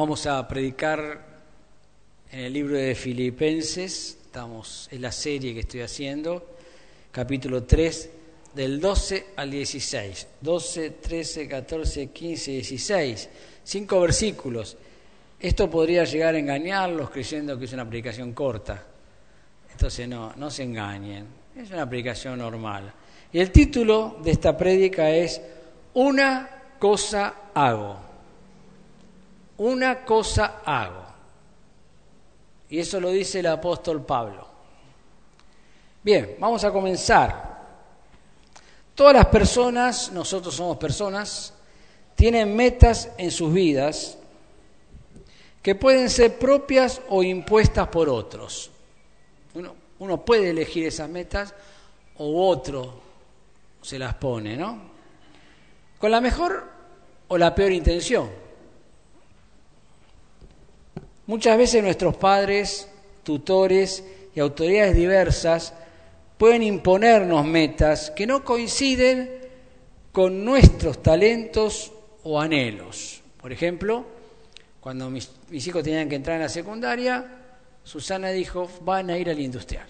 Vamos a predicar en el libro de Filipenses, estamos en la serie que estoy haciendo, capítulo 3, del 12 al 16. 12, 13, 14, 15, 16. Cinco versículos. Esto podría llegar a engañarlos creyendo que es una predicación corta. Entonces no, no se engañen. Es una predicación normal. Y el título de esta prédica es Una cosa hago una cosa hago. Y eso lo dice el apóstol Pablo. Bien, vamos a comenzar. Todas las personas, nosotros somos personas, tienen metas en sus vidas que pueden ser propias o impuestas por otros. Uno, puede elegir esas metas o otro se las pone, ¿no? Con la mejor o la peor intención. Muchas veces nuestros padres, tutores y autoridades diversas pueden imponernos metas que no coinciden con nuestros talentos o anhelos. Por ejemplo, cuando mis, hijos tenían que entrar en la secundaria, Susana dijo, van a ir al industrial.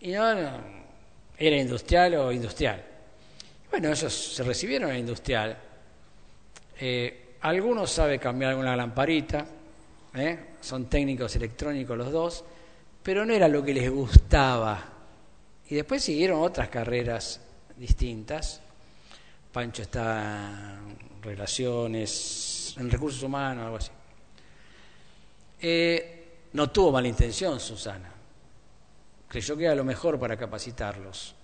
Y no, era industrial o industrial. Bueno, ellos se recibieron en industrial. Eh, algunos saben cambiar alguna lamparita, ¿eh? son técnicos electrónicos los dos, pero no era lo que les gustaba. Y después siguieron otras carreras distintas. Pancho está en relaciones, en recursos humanos, algo así. Eh, no tuvo mala intención Susana. Creyó que era lo mejor para capacitarlos.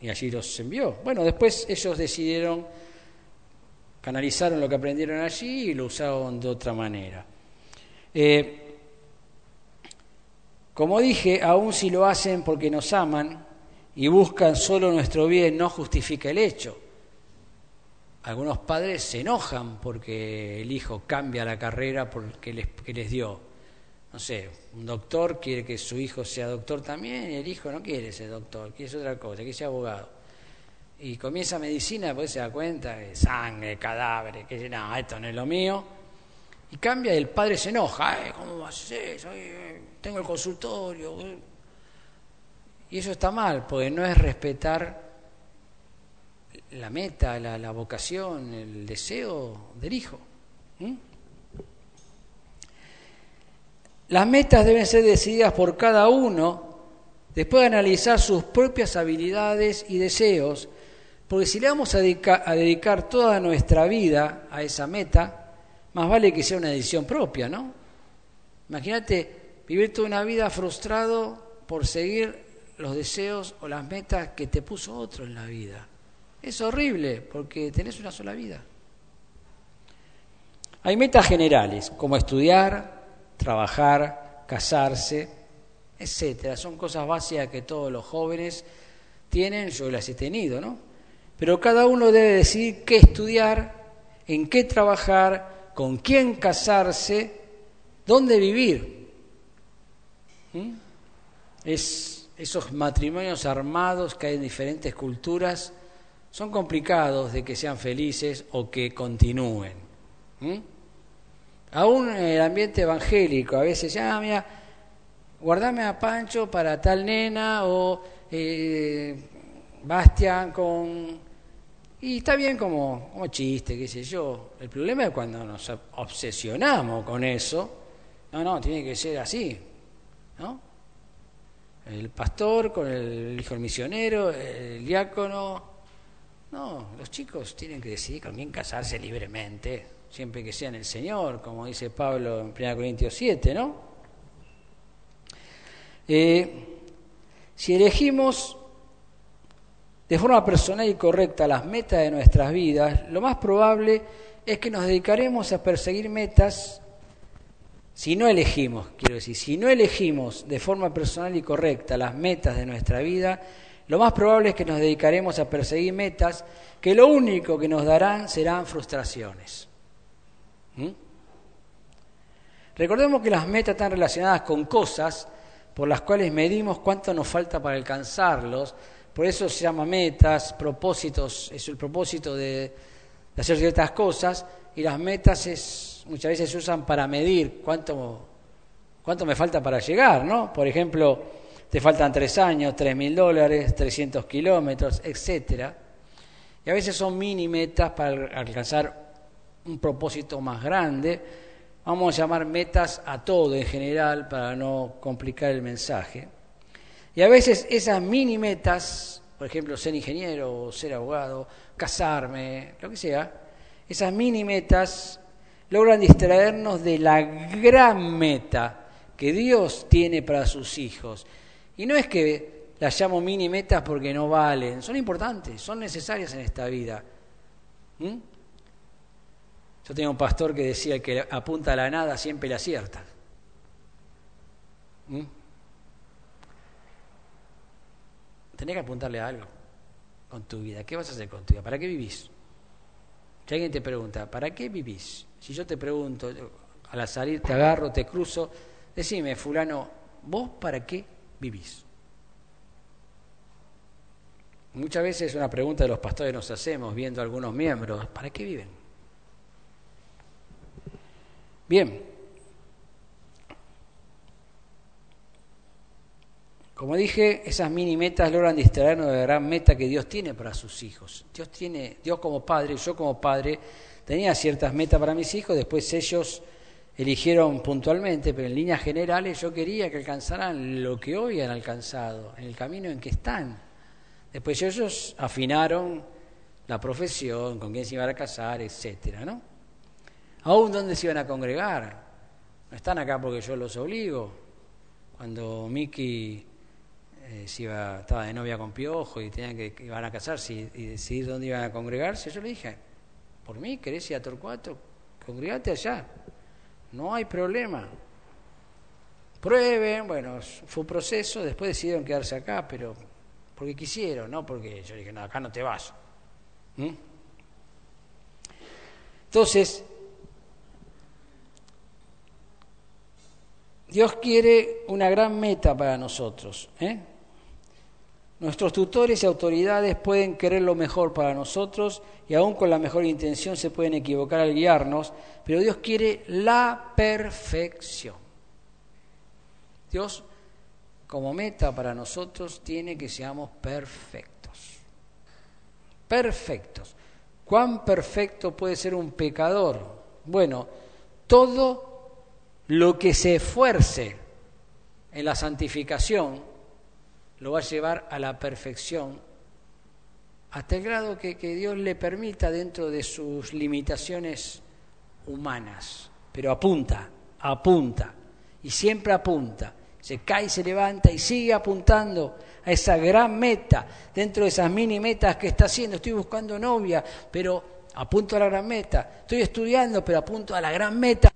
Y allí los envió. Bueno, después ellos decidieron canalizaron lo que aprendieron allí y lo usaron de otra manera. Eh, como dije, aun si lo hacen porque nos aman y buscan solo nuestro bien, no justifica el hecho. Algunos padres se enojan porque el hijo cambia la carrera porque les, que les dio. No sé, un doctor quiere que su hijo sea doctor también y el hijo no quiere ser doctor, quiere ser otra cosa, quiere ser abogado y comienza medicina, pues se da cuenta de sangre, cadáveres, que no, esto no es lo mío. Y cambia y el padre se enoja, ¿cómo va a ser? tengo el consultorio. Y eso está mal, porque no es respetar la meta, la, vocación, el deseo del hijo. Las metas deben ser decididas por cada uno después de analizar sus propias habilidades y deseos porque si le vamos a dedicar, toda nuestra vida a esa meta, más vale que sea una decisión propia, ¿no? Imagínate vivir toda una vida frustrado por seguir los deseos o las metas que te puso otro en la vida. Es horrible porque tenés una sola vida. Hay metas generales, como estudiar, trabajar, casarse, etcétera. Son cosas básicas que todos los jóvenes tienen, yo las he tenido, ¿no? Pero cada uno debe decidir qué estudiar, en qué trabajar, con quién casarse, dónde vivir. ¿Mm? Es, esos matrimonios armados que hay en diferentes culturas son complicados de que sean felices o que continúen. ¿Mm? Aún en el ambiente evangélico, a veces, ah, mira, guardame a Pancho para tal nena o eh, Bastian con... Y está bien como, como chiste, qué sé yo. El problema es cuando nos obsesionamos con eso. No, no, tiene que ser así. ¿No? El pastor con el hijo del misionero, el diácono. No, los chicos tienen que decidir con quién casarse libremente, siempre que sean el Señor, como dice Pablo en 1 Corintios 7, ¿no? Eh, si elegimos de forma personal y correcta las metas de nuestras vidas, lo más probable es que nos dedicaremos a perseguir metas si no elegimos, quiero decir, si no elegimos de forma personal y correcta las metas de nuestra vida, lo más probable es que nos dedicaremos a perseguir metas que lo único que nos darán serán frustraciones. ¿Mm? Recordemos que las metas están relacionadas con cosas por las cuales medimos cuánto nos falta para alcanzarlos, por eso se llama metas, propósitos, es el propósito de, hacer ciertas cosas, y las metas es, muchas veces se usan para medir cuánto, cuánto me falta para llegar, ¿no? Por ejemplo, te faltan tres años, tres mil dólares, 300 kilómetros, etcétera. Y a veces son mini metas para alcanzar un propósito más grande. Vamos a llamar metas a todo en general para no complicar el mensaje. Y a veces esas mini metas, por ejemplo, ser ingeniero, ser abogado, casarme, lo que sea, esas mini metas logran distraernos de la gran meta que Dios tiene para sus hijos. Y no es que las llamo mini metas porque no valen, son importantes, son necesarias en esta vida. ¿Mm? Yo tenía un pastor que decía que apunta a la nada siempre la acierta. ¿Mm? Tenés que apuntarle a algo con tu vida. ¿Qué vas a hacer con tu vida? ¿Para qué vivís? Si alguien te pregunta, ¿para qué vivís? Si yo te pregunto, al salir te agarro, te cruzo, decime, fulano, ¿vos para qué vivís? Muchas veces es una pregunta de los pastores nos hacemos viendo a algunos miembros, ¿para qué viven? Bien, Como dije, esas mini metas logran distraernos de la gran meta que Dios tiene para sus hijos. Dios tiene, Dios como padre, yo como padre, tenía ciertas metas para mis hijos, después ellos eligieron puntualmente, pero en líneas generales yo quería que alcanzaran lo que hoy han alcanzado, en el camino en que están. Después ellos afinaron la profesión, con quién se iban a casar, etcétera, ¿no? Aún dónde se iban a congregar. No están acá porque yo los obligo. Cuando Miki eh, si iba, estaba de novia con Piojo y tenían que, iban a casarse y, decidir dónde iban a congregarse, yo le dije, por mí, ¿querés ir a Torcuato? Congregate allá, no hay problema. Prueben, bueno, fue un proceso, después decidieron quedarse acá, pero porque quisieron, no porque yo dije, no, acá no te vas. ¿Mm? Entonces, Dios quiere una gran meta para nosotros. ¿eh? Nuestros tutores y autoridades pueden querer lo mejor para nosotros y aún con la mejor intención se pueden equivocar al guiarnos, pero Dios quiere la perfección. Dios como meta para nosotros tiene que seamos perfectos. Perfectos. ¿Cuán perfecto puede ser un pecador? Bueno, todo lo que se esfuerce en la santificación lo va a llevar a la perfección, hasta el grado que, Dios le permita dentro de sus limitaciones humanas. Pero apunta, apunta, y siempre apunta. Se cae, se levanta y sigue apuntando a esa gran meta, dentro de esas mini metas que está haciendo. Estoy buscando novia, pero apunto a la gran meta. Estoy estudiando, pero apunto a la gran meta.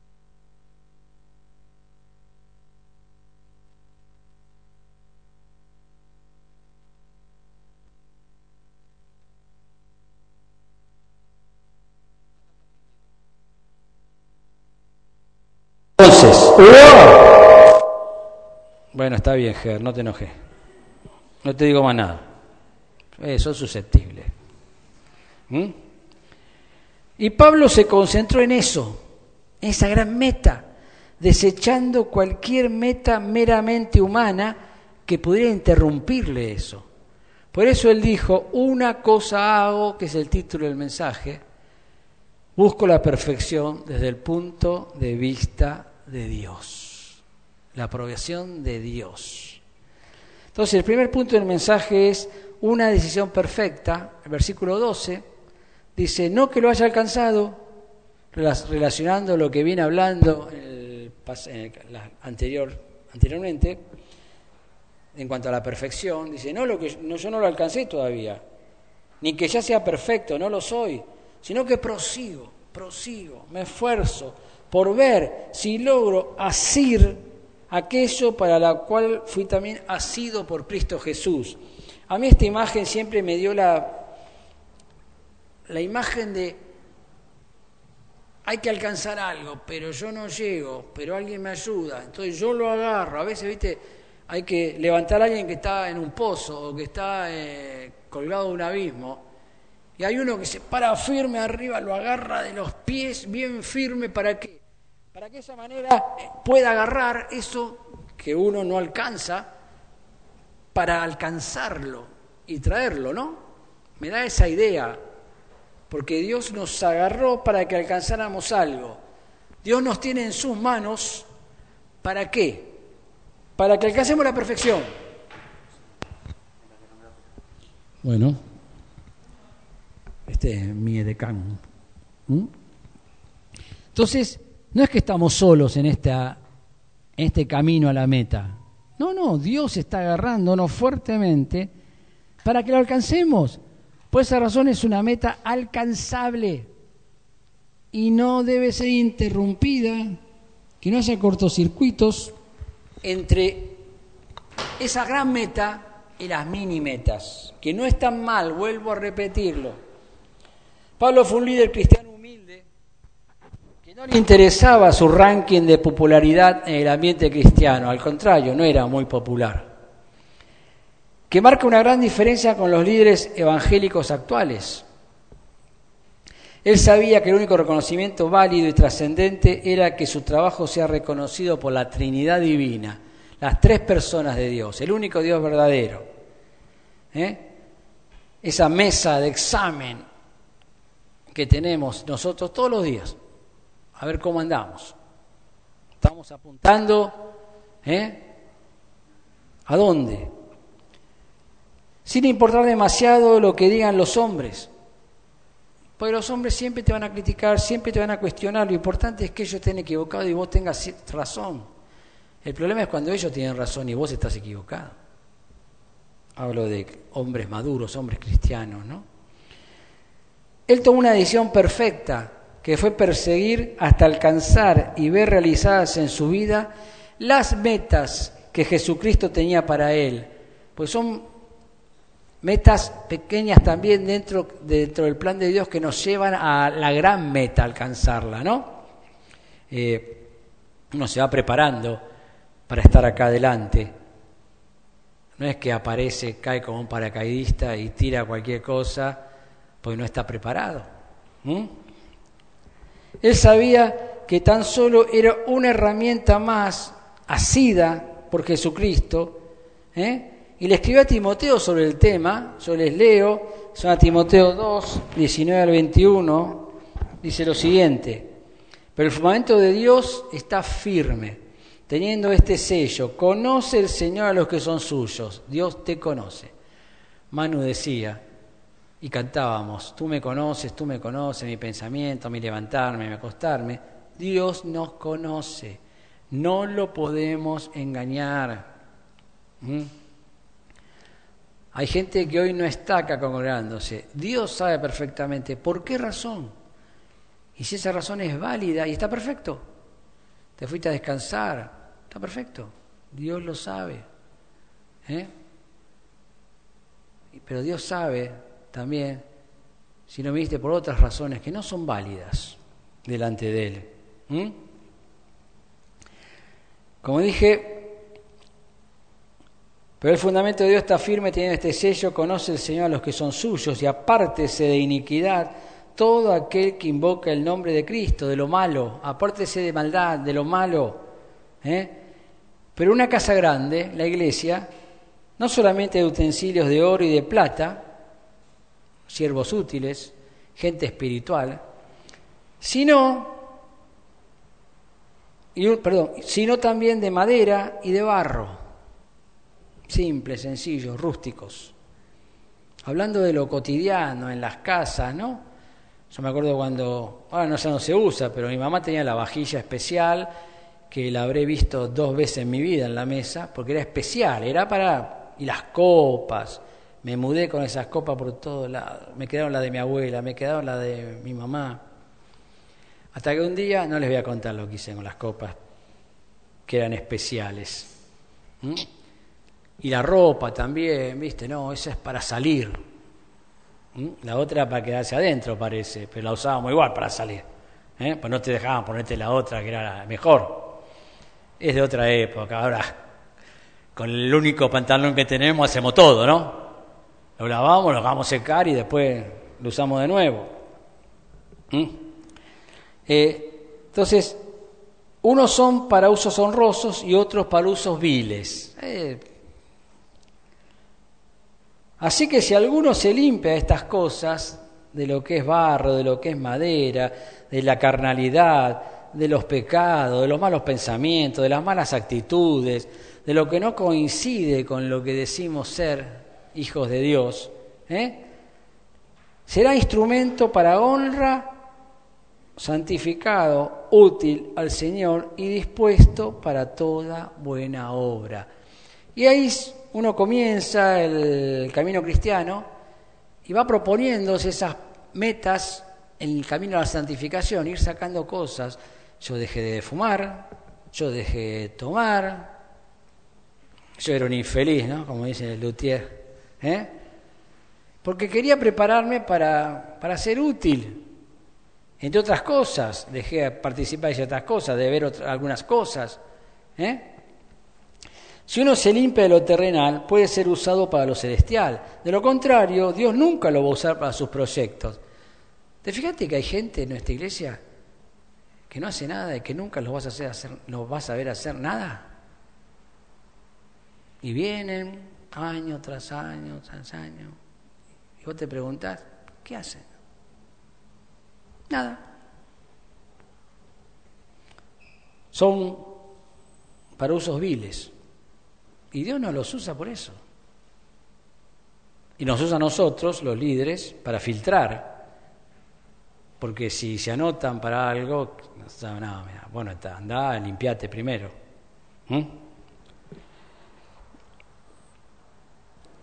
Bueno, está bien, Ger, no te enojes. No te digo más nada. Eh, sos susceptible. ¿Mm? Y Pablo se concentró en eso, en esa gran meta, desechando cualquier meta meramente humana que pudiera interrumpirle eso. Por eso él dijo, una cosa hago, que es el título del mensaje, busco la perfección desde el punto de vista de Dios, la aprobación de Dios. Entonces, el primer punto del mensaje es una decisión perfecta. El versículo 12 dice, no que lo haya alcanzado, relacionando lo que viene hablando anterior, anteriormente, en cuanto a la perfección, dice, no, lo que, no, yo no lo alcancé todavía, ni que ya sea perfecto, no lo soy, sino que prosigo, prosigo, me esfuerzo, por ver si logro asir aquello para la cual fui también asido por Cristo Jesús. A mí esta imagen siempre me dio la, la imagen de hay que alcanzar algo, pero yo no llego, pero alguien me ayuda, entonces yo lo agarro. A veces, viste, hay que levantar a alguien que está en un pozo o que está eh, colgado de un abismo Y hay uno que se para firme arriba, lo agarra de los pies bien firme para que, para que esa manera pueda agarrar eso que uno no alcanza para alcanzarlo y traerlo, ¿no? Me da esa idea, porque Dios nos agarró para que alcanzáramos algo. Dios nos tiene en sus manos, ¿para qué? Para que alcancemos la perfección. Bueno, este es mi edecán. Entonces, no es que estamos solos en, este camino a la meta. No, no, Dios está agarrándonos fuertemente para que lo alcancemos. Por esa razón es una meta alcanzable y no debe ser interrumpida, que no haya cortocircuitos entre esa gran meta y las mini metas, que no están mal, vuelvo a repetirlo. Pablo fue un líder cristiano no le interesaba su ranking de popularidad en el ambiente cristiano, al contrario, no era muy popular, que marca una gran diferencia con los líderes evangélicos actuales. Él sabía que el único reconocimiento válido y trascendente era que su trabajo sea reconocido por la Trinidad Divina, las tres personas de Dios, el único Dios verdadero. ¿Eh? Esa mesa de examen que tenemos nosotros todos los días, a ver cómo andamos. Estamos apuntando, ¿eh? ¿A dónde? Sin importar demasiado lo que digan los hombres. Porque los hombres siempre te van a criticar, siempre te van a cuestionar. Lo importante es que ellos estén equivocados y vos tengas razón. El problema es cuando ellos tienen razón y vos estás equivocado. Hablo de hombres maduros, hombres cristianos, ¿no? Él tomó una decisión perfecta, que fue perseguir hasta alcanzar y ver realizadas en su vida las metas que Jesucristo tenía para él. Pues son metas pequeñas también dentro, dentro del plan de Dios que nos llevan a la gran meta, alcanzarla, ¿no? Eh, uno se va preparando para estar acá adelante. No es que aparece, cae como un paracaidista y tira cualquier cosa, porque no está preparado. Él sabía que tan solo era una herramienta más asida por Jesucristo, ¿eh? y le escribió a Timoteo sobre el tema, yo les leo, son a Timoteo 2, 19 al 21, dice lo siguiente, pero el fundamento de Dios está firme, teniendo este sello, conoce el Señor a los que son suyos, Dios te conoce. Manu decía, y cantábamos, tú me conoces, tú me conoces, mi pensamiento, mi levantarme, mi acostarme, Dios nos conoce, no lo podemos engañar. Hay gente que hoy no está acá congregándose. Dios sabe perfectamente por qué razón. Y si esa razón es válida y está perfecto, te fuiste a descansar, está perfecto. Dios lo sabe. ¿eh? Pero Dios sabe también si no viniste por otras razones que no son válidas delante de Él. Como dije, pero el fundamento de Dios está firme, tiene este sello, conoce el Señor a los que son suyos y apártese de iniquidad todo aquel que invoca el nombre de Cristo, de lo malo, apártese de maldad, de lo malo. ¿eh? Pero una casa grande, la iglesia, no solamente de utensilios de oro y de plata, siervos útiles, gente espiritual, sino, y, perdón, sino también de madera y de barro simples, sencillos, rústicos. Hablando de lo cotidiano, en las casas, ¿no? Yo me acuerdo cuando, ahora no sé, no se usa, pero mi mamá tenía la vajilla especial, que la habré visto dos veces en mi vida en la mesa, porque era especial, era para... y las copas, me mudé con esas copas por todos lados, me quedaron las de mi abuela, me quedaron las de mi mamá. Hasta que un día, no les voy a contar lo que hice con las copas, que eran especiales. Y la ropa también, ¿viste? No, esa es para salir. La otra para quedarse adentro, parece, pero la usábamos igual para salir. ¿eh? Pues no te dejaban ponerte la otra, que era la mejor. Es de otra época. Ahora, con el único pantalón que tenemos hacemos todo, ¿no? Lo lavamos, lo dejamos secar y después lo usamos de nuevo. ¿Mm? Eh, entonces, unos son para usos honrosos y otros para usos viles. Eh, así que si alguno se limpia estas cosas, de lo que es barro, de lo que es madera, de la carnalidad, de los pecados, de los malos pensamientos, de las malas actitudes, de lo que no coincide con lo que decimos ser hijos de Dios, ¿eh? será instrumento para honra, santificado, útil al Señor y dispuesto para toda buena obra. Y ahí uno comienza el camino cristiano y va proponiéndose esas metas en el camino a la santificación, ir sacando cosas. Yo dejé de fumar, yo dejé de tomar, yo era un infeliz, ¿no? Como dice Luthier. ¿Eh? Porque quería prepararme para, para ser útil. Entre otras cosas, dejé de participar en ciertas cosas, de ver algunas cosas. ¿eh? Si uno se limpia de lo terrenal, puede ser usado para lo celestial. De lo contrario, Dios nunca lo va a usar para sus proyectos. ¿Te fijaste que hay gente en nuestra iglesia que no hace nada y que nunca los vas a, hacer, hacer, los vas a ver hacer nada? Y vienen año tras año tras año. Y vos te preguntás, ¿qué hacen? Nada. Son para usos viles. Y Dios no los usa por eso. Y nos usa a nosotros, los líderes, para filtrar. Porque si se anotan para algo, no, bueno, está, anda, limpiate primero. ¿Mm?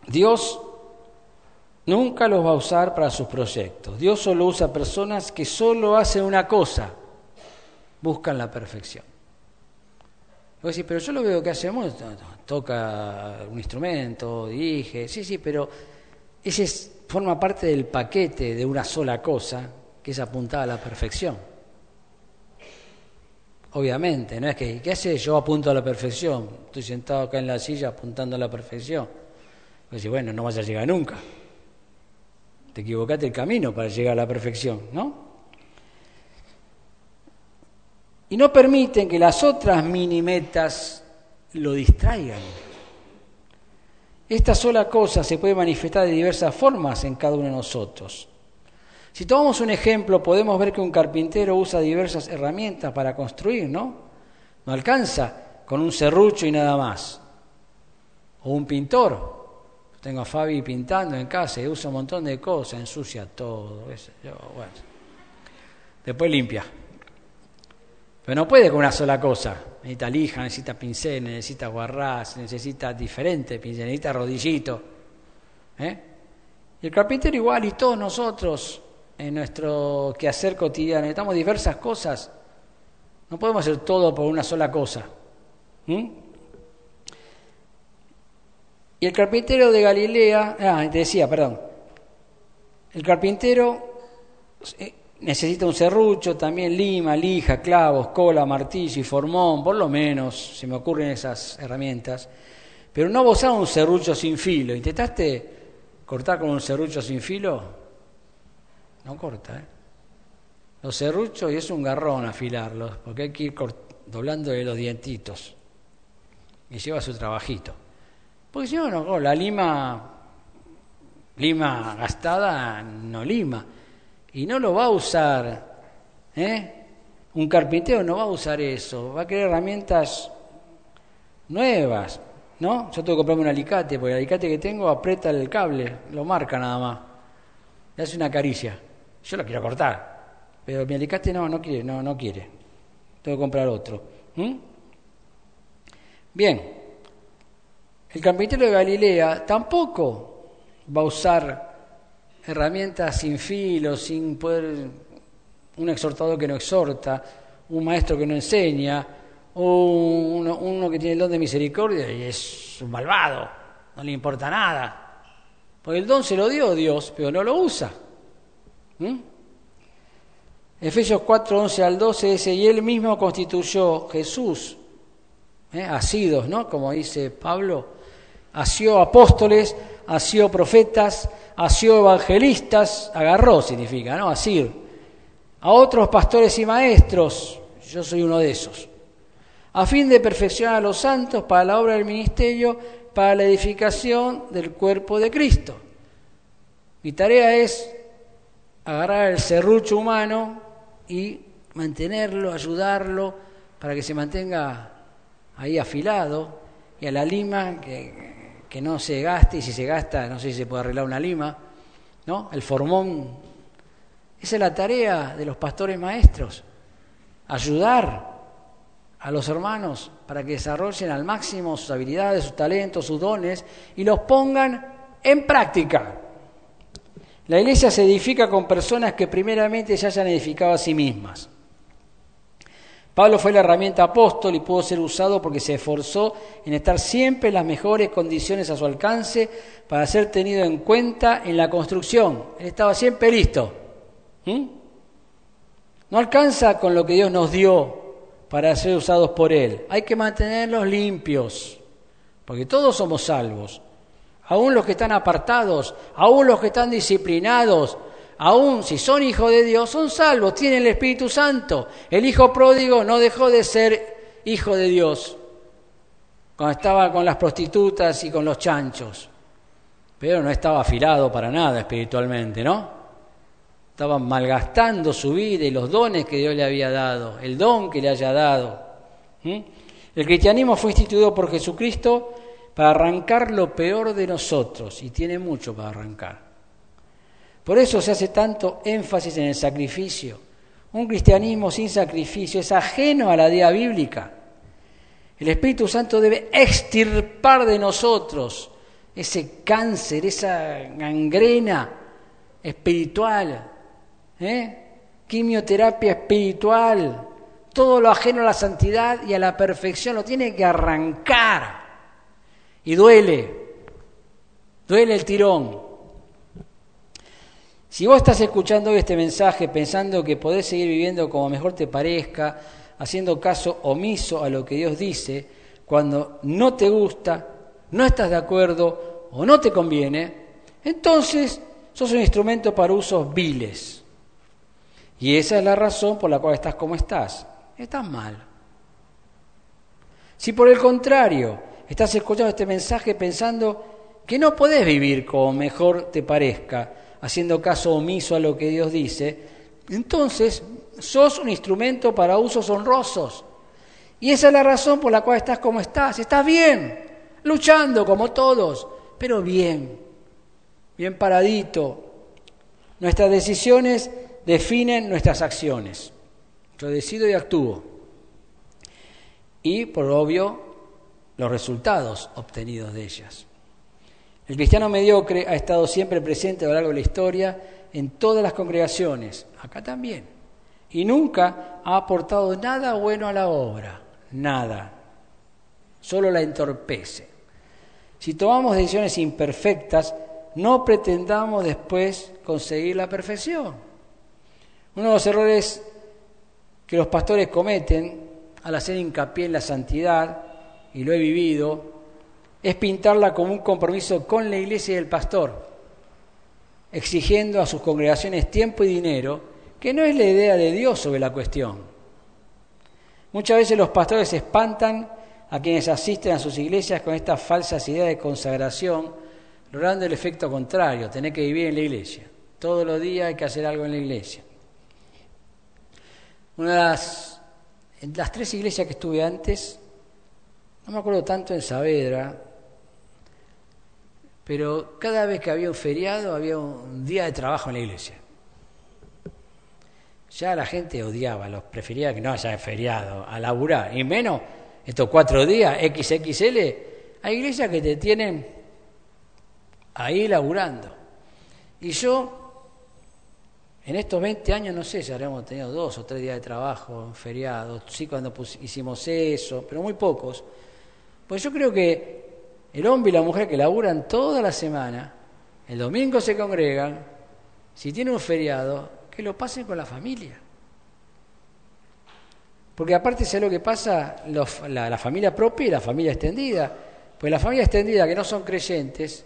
Dios nunca los va a usar para sus proyectos. Dios solo usa personas que solo hacen una cosa, buscan la perfección. Vos decís, pero yo lo veo que hacemos, toca un instrumento, dirige, sí, sí, pero ese forma parte del paquete de una sola cosa, que es apuntada a la perfección. Obviamente, no es que, ¿qué hace? Yo apunto a la perfección, estoy sentado acá en la silla apuntando a la perfección. Pues bueno, no vas a llegar nunca. Te equivocaste el camino para llegar a la perfección, ¿no? Y no permiten que las otras mini metas lo distraigan. Esta sola cosa se puede manifestar de diversas formas en cada uno de nosotros. Si tomamos un ejemplo, podemos ver que un carpintero usa diversas herramientas para construir, ¿no? No alcanza con un serrucho y nada más. O un pintor tengo a Fabi pintando en casa y usa un montón de cosas, ensucia todo. Después limpia. Pero no puede con una sola cosa. Necesita lija, necesita pincel, necesita guarraz, necesita diferente pincel, necesita rodillito. ¿eh? Y el carpintero igual y todos nosotros en nuestro quehacer cotidiano necesitamos diversas cosas. No podemos hacer todo por una sola cosa. El carpintero de Galilea, ah, decía, perdón, el carpintero eh, necesita un serrucho, también lima, lija, clavos, cola, martillo y formón, por lo menos se me ocurren esas herramientas. Pero no vos un serrucho sin filo. ¿Intentaste cortar con un serrucho sin filo? No corta, ¿eh? Los serruchos y es un garrón afilarlos, porque hay que ir doblándole los dientitos. Y lleva su trabajito. Porque si no, no, la lima, lima gastada no lima. Y no lo va a usar. ¿eh? Un carpintero no va a usar eso. Va a querer herramientas nuevas. ¿No? Yo tengo que comprarme un alicate, porque el alicate que tengo aprieta el cable, lo marca nada más. Le hace una caricia. Yo lo quiero cortar. Pero mi alicate no, no quiere, no, no quiere. Tengo que comprar otro. Bien. El carpintero de Galilea tampoco va a usar herramientas sin filo, sin poder, un exhortador que no exhorta, un maestro que no enseña, uno, uno que tiene el don de misericordia y es un malvado, no le importa nada. Porque el don se lo dio Dios, pero no lo usa. ¿Mm? Efesios 4, 11 al 12 dice, y él mismo constituyó Jesús, ¿eh? asidos, ¿no? Como dice Pablo, asió apóstoles, asió profetas, asió evangelistas, agarró significa, ¿no? Asir. A otros pastores y maestros, yo soy uno de esos, a fin de perfeccionar a los santos para la obra del ministerio, para la edificación del cuerpo de Cristo. Mi tarea es agarrar el serrucho humano y mantenerlo, ayudarlo, para que se mantenga ahí afilado, y a la lima que, que no se gaste, y si se gasta, no sé si se puede arreglar una lima, ¿no? El formón. Esa es la tarea de los pastores maestros, ayudar a los hermanos para que desarrollen al máximo sus habilidades, sus talentos, sus dones y los pongan en práctica. La iglesia se edifica con personas que primeramente se hayan edificado a sí mismas. Pablo fue la herramienta apóstol y pudo ser usado porque se esforzó en estar siempre en las mejores condiciones a su alcance para ser tenido en cuenta en la construcción. Él estaba siempre listo. ¿Mm? No alcanza con lo que Dios nos dio para ser usados por Él. Hay que mantenerlos limpios, porque todos somos salvos. Aún los que están apartados, aún los que están disciplinados, aún si son hijos de Dios, son salvos, tienen el Espíritu Santo. El hijo pródigo no dejó de ser hijo de Dios cuando estaba con las prostitutas y con los chanchos, pero no estaba afilado para nada espiritualmente, ¿no? Estaba malgastando su vida y los dones que Dios le había dado, el don que le haya dado. El cristianismo fue instituido por Jesucristo para arrancar lo peor de nosotros y tiene mucho para arrancar. Por eso se hace tanto énfasis en el sacrificio. Un cristianismo sin sacrificio es ajeno a la idea bíblica. El Espíritu Santo debe extirpar de nosotros ese cáncer, esa gangrena espiritual, ¿eh? quimioterapia espiritual, todo lo ajeno a la santidad y a la perfección lo tiene que arrancar. Y duele, duele el tirón. Si vos estás escuchando este mensaje pensando que podés seguir viviendo como mejor te parezca, haciendo caso omiso a lo que Dios dice, cuando no te gusta, no estás de acuerdo o no te conviene, entonces sos un instrumento para usos viles. Y esa es la razón por la cual estás como estás. Estás mal. Si por el contrario estás escuchando este mensaje pensando que no podés vivir como mejor te parezca, haciendo caso omiso a lo que Dios dice, entonces sos un instrumento para usos honrosos. Y esa es la razón por la cual estás como estás. Estás bien, luchando como todos, pero bien, bien paradito. Nuestras decisiones definen nuestras acciones. Yo decido y actúo. Y, por obvio, los resultados obtenidos de ellas. El cristiano mediocre ha estado siempre presente a lo largo de la historia en todas las congregaciones, acá también, y nunca ha aportado nada bueno a la obra, nada, solo la entorpece. Si tomamos decisiones imperfectas, no pretendamos después conseguir la perfección. Uno de los errores que los pastores cometen al hacer hincapié en la santidad, y lo he vivido, es pintarla como un compromiso con la iglesia y el pastor, exigiendo a sus congregaciones tiempo y dinero, que no es la idea de Dios sobre la cuestión. Muchas veces los pastores espantan a quienes asisten a sus iglesias con estas falsas ideas de consagración, logrando el efecto contrario, tener que vivir en la iglesia. Todos los días hay que hacer algo en la iglesia. Una de las, en las tres iglesias que estuve antes, no me acuerdo tanto en Saavedra, pero cada vez que había un feriado había un día de trabajo en la iglesia. Ya la gente odiaba, los prefería que no haya feriado, a laburar, y menos estos cuatro días, XXL, hay iglesias que te tienen ahí laburando. Y yo en estos 20 años no sé si habremos tenido dos o tres días de trabajo, feriados, sí cuando hicimos eso, pero muy pocos. Pues yo creo que el hombre y la mujer que laburan toda la semana, el domingo se congregan, si tienen un feriado, que lo pasen con la familia. Porque aparte sé lo que pasa, la, familia propia y la familia extendida. Pues la familia extendida que no son creyentes,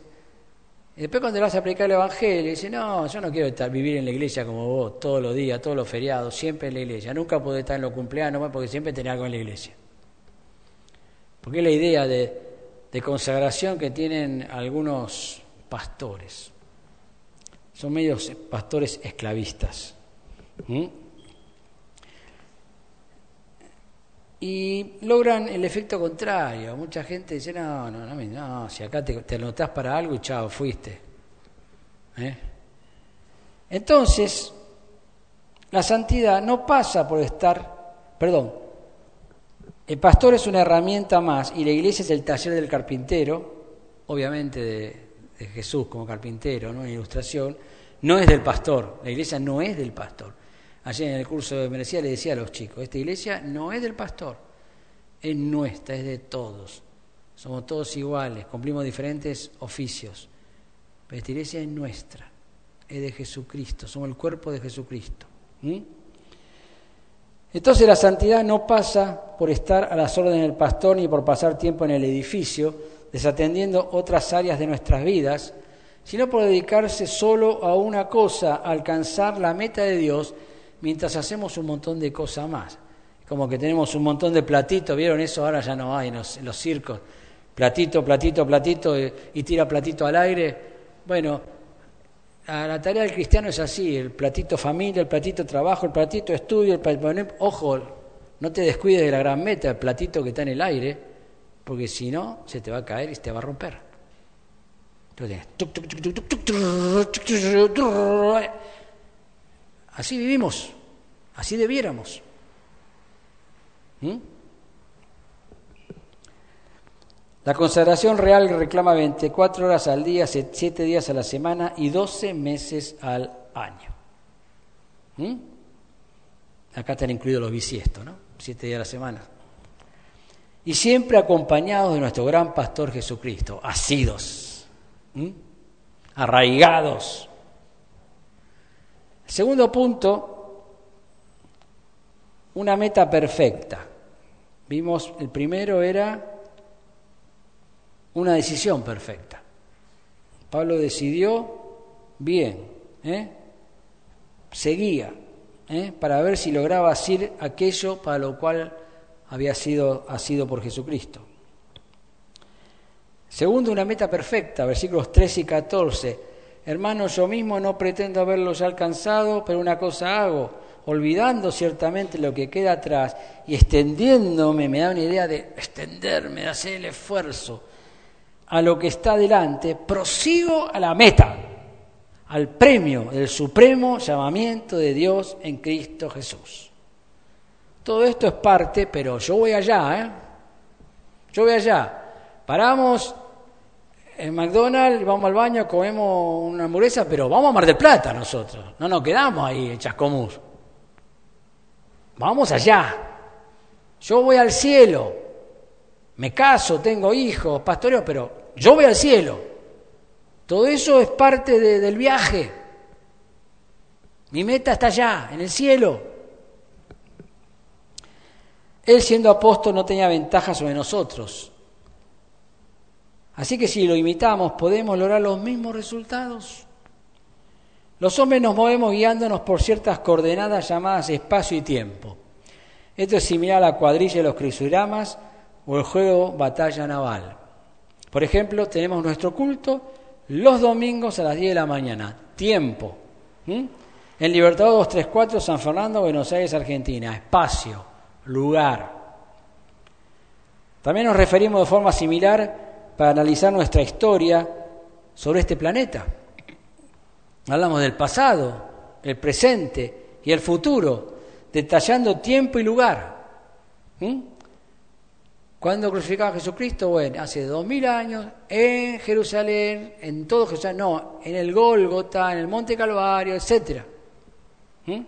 Y después cuando vas a aplicar el Evangelio, dice, no, yo no quiero vivir en la iglesia como vos, todos los días, todos los feriados, siempre en la iglesia. Nunca puedo estar en los cumpleaños porque siempre tenía algo en la iglesia. Porque es la idea de, consagración que tienen algunos pastores. Son medios pastores esclavistas. Y logran el efecto contrario. Mucha gente dice, no, no, no, no si acá te, te anotás para algo y chao, fuiste. ¿Eh? Entonces, la santidad no pasa por estar, perdón, el pastor es una herramienta más y la iglesia es el taller del carpintero, obviamente de, Jesús como carpintero, ¿no? en ilustración, no es del pastor, la iglesia no es del pastor. Ayer en el curso de Merecía le decía a los chicos, esta iglesia no es del pastor, es nuestra, es de todos. Somos todos iguales, cumplimos diferentes oficios. Pero esta iglesia es nuestra, es de Jesucristo, somos el cuerpo de Jesucristo. Entonces la santidad no pasa por estar a las órdenes del pastor ni por pasar tiempo en el edificio, desatendiendo otras áreas de nuestras vidas, sino por dedicarse solo a una cosa, alcanzar la meta de Dios, mientras hacemos un montón de cosas más. Como que tenemos un montón de platitos, ¿vieron eso? Ahora ya no hay en los, circos. Platito, platito, platito, y, y tira platito al aire bueno, la tarea del cristiano es así, el platito familia, el platito trabajo, el platito estudio, el platito... Ojo, no te descuides de la gran meta, el platito que está en el aire, porque si no, se te va a caer y se te va a romper. Así vivimos, así debiéramos. ¿Mm? La consagración real reclama 24 horas al día, 7 días a la semana y 12 meses al año. ¿Mm? Acá están incluidos los bisiestos, ¿no? 7 días a la semana. Y siempre acompañados de nuestro gran pastor Jesucristo, asidos, ¿Mm? arraigados. Segundo punto, una meta perfecta. Vimos, el primero era una decisión perfecta. Pablo decidió bien, ¿eh? seguía, ¿eh? para ver si lograba hacer aquello para lo cual había sido, ha sido por Jesucristo. Segundo, una meta perfecta, versículos 13 y 14. Hermanos, yo mismo no pretendo haberlos alcanzado, pero una cosa hago, olvidando ciertamente lo que queda atrás y extendiéndome, me da una idea de extenderme, de hacer el esfuerzo a lo que está delante, prosigo a la meta, al premio del supremo llamamiento de Dios en Cristo Jesús. Todo esto es parte, pero yo voy allá, ¿eh? Yo voy allá. Paramos en McDonald's, vamos al baño, comemos una hamburguesa, pero vamos a Mar del Plata nosotros. No nos quedamos ahí en Chascomús. Vamos allá. Yo voy al cielo. Me caso, tengo hijos, pastoreo, pero yo voy al cielo. Todo eso es parte del viaje. Mi meta está allá, en el cielo. Él siendo apóstol no tenía ventaja sobre nosotros. Así que si lo imitamos podemos lograr los mismos resultados. Los hombres nos movemos guiándonos por ciertas coordenadas llamadas espacio y tiempo. Esto es similar a la cuadrilla de los crisuramas o el juego batalla naval. Por ejemplo, tenemos nuestro culto los domingos a las 10 de la mañana, tiempo. En Libertador 234, San Fernando, Buenos Aires, Argentina, espacio, lugar. También nos referimos de forma similar para analizar nuestra historia sobre este planeta. Hablamos del pasado, el presente y el futuro, detallando tiempo y lugar. ¿Cuándo crucificaba a Jesucristo? Bueno, hace dos mil años, en Jerusalén, en todo Jerusalén, no, en el Gólgota, en el Monte Calvario, etc. ¿Mm?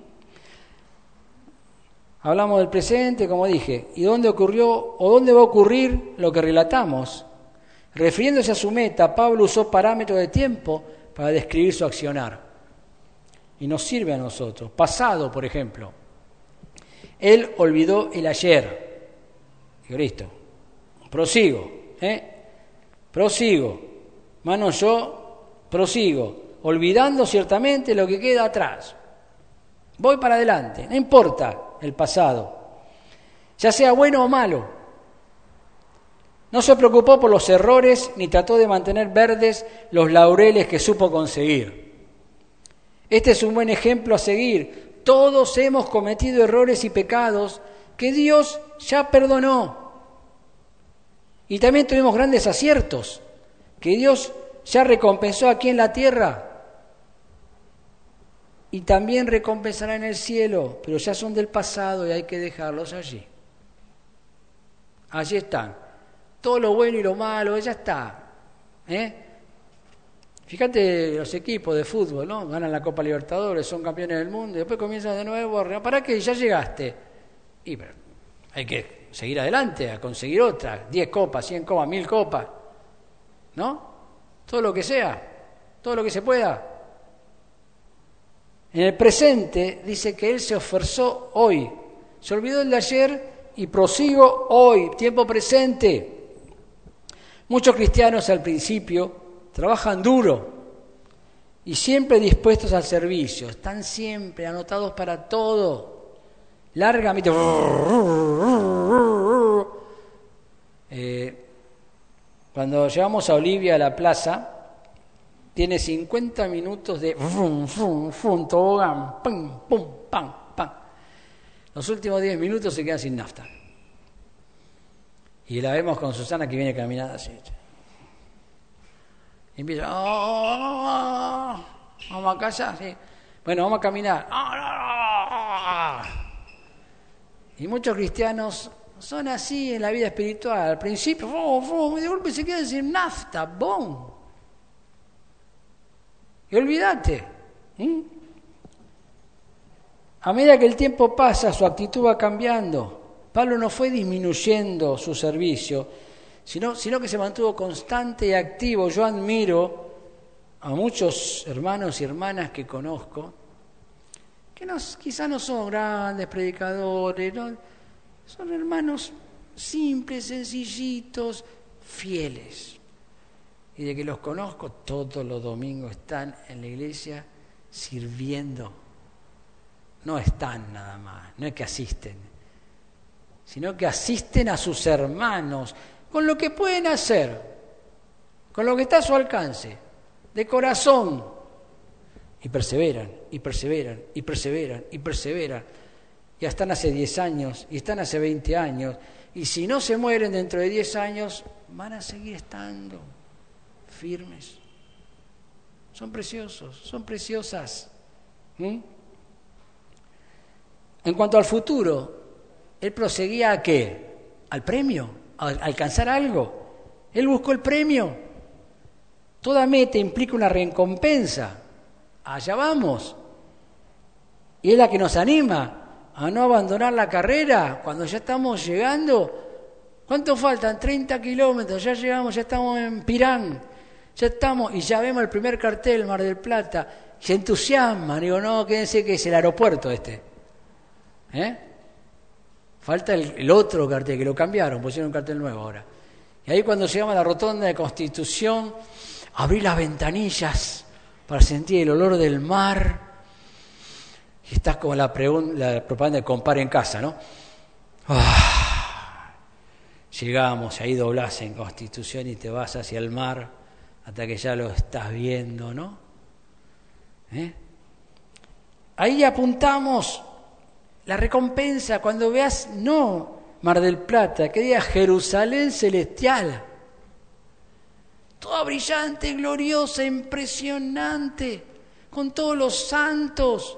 Hablamos del presente, como dije, y dónde ocurrió o dónde va a ocurrir lo que relatamos. Refiriéndose a su meta, Pablo usó parámetros de tiempo para describir su accionar. Y nos sirve a nosotros. Pasado, por ejemplo. Él olvidó el ayer. Cristo Prosigo, ¿eh? Prosigo. Mano, yo prosigo, olvidando ciertamente lo que queda atrás. Voy para adelante, no importa el pasado, ya sea bueno o malo. No se preocupó por los errores ni trató de mantener verdes los laureles que supo conseguir. Este es un buen ejemplo a seguir. Todos hemos cometido errores y pecados que Dios ya perdonó. Y también tuvimos grandes aciertos que Dios ya recompensó aquí en la tierra y también recompensará en el cielo, pero ya son del pasado y hay que dejarlos allí. Allí están. Todo lo bueno y lo malo, ya está. ¿eh? Fíjate los equipos de fútbol, ¿no? Ganan la Copa Libertadores, son campeones del mundo, y después comienzan de nuevo. ¿Para qué? Ya llegaste. Y hay que seguir adelante, a conseguir otra. Diez copas, cien copas, mil copas. ¿No? Todo lo que sea, todo lo que se pueda. En el presente dice que Él se ofreció hoy. Se olvidó del de ayer y prosigo hoy, tiempo presente. Muchos cristianos al principio trabajan duro y siempre dispuestos al servicio, están siempre anotados para todo. Largamente. Eh, cuando llegamos a Olivia a la plaza, tiene 50 minutos de fum, tobogán, pum, pum, pam, pam. Los últimos 10 minutos se quedan sin nafta. Y la vemos con Susana que viene caminando así. Y empieza, oh, vamos a casa, sí. Bueno, vamos a caminar. Y muchos cristianos son así en la vida espiritual. Al principio, de golpe se quedan sin nafta, ¡bom! Y olvídate. A medida que el tiempo pasa, su actitud va cambiando. Pablo no fue disminuyendo su servicio, sino, sino que se mantuvo constante y activo. Yo admiro a muchos hermanos y hermanas que conozco, que no, quizás no son grandes predicadores, son hermanos simples, sencillitos, fieles. Y de que los conozco, todos los domingos están en la iglesia sirviendo. No están nada más, no es que asisten sino que asisten a sus hermanos con lo que pueden hacer, con lo que está a su alcance, de corazón. Y perseveran, y perseveran, y perseveran, y perseveran. Ya están hace 10 años, y están hace 20 años. Y si no se mueren dentro de 10 años, van a seguir estando firmes. Son preciosos, son preciosas. ¿Mm? En cuanto al futuro, él proseguía a qué? Al premio, a alcanzar algo. Él buscó el premio. Toda meta implica una recompensa. Allá vamos. Y es la que nos anima a no abandonar la carrera cuando ya estamos llegando. ¿Cuánto faltan? 30 kilómetros, ya llegamos, ya estamos en Pirán, ya estamos y ya vemos el primer cartel, Mar del Plata. Se entusiasman, digo, no, quédense que es el aeropuerto este. ¿Eh? Falta el, otro cartel, que lo cambiaron, pusieron un cartel nuevo ahora. Y ahí cuando llegamos a la rotonda de Constitución, abrí las ventanillas para sentir el olor del mar. Y estás como la, la propaganda de compar en casa, ¿no? Ah, llegamos, ahí doblás en Constitución y te vas hacia el mar hasta que ya lo estás viendo, ¿no? ¿Eh? Ahí apuntamos la recompensa cuando veas, no Mar del Plata, que diga Jerusalén celestial. Toda brillante, gloriosa, impresionante, con todos los santos.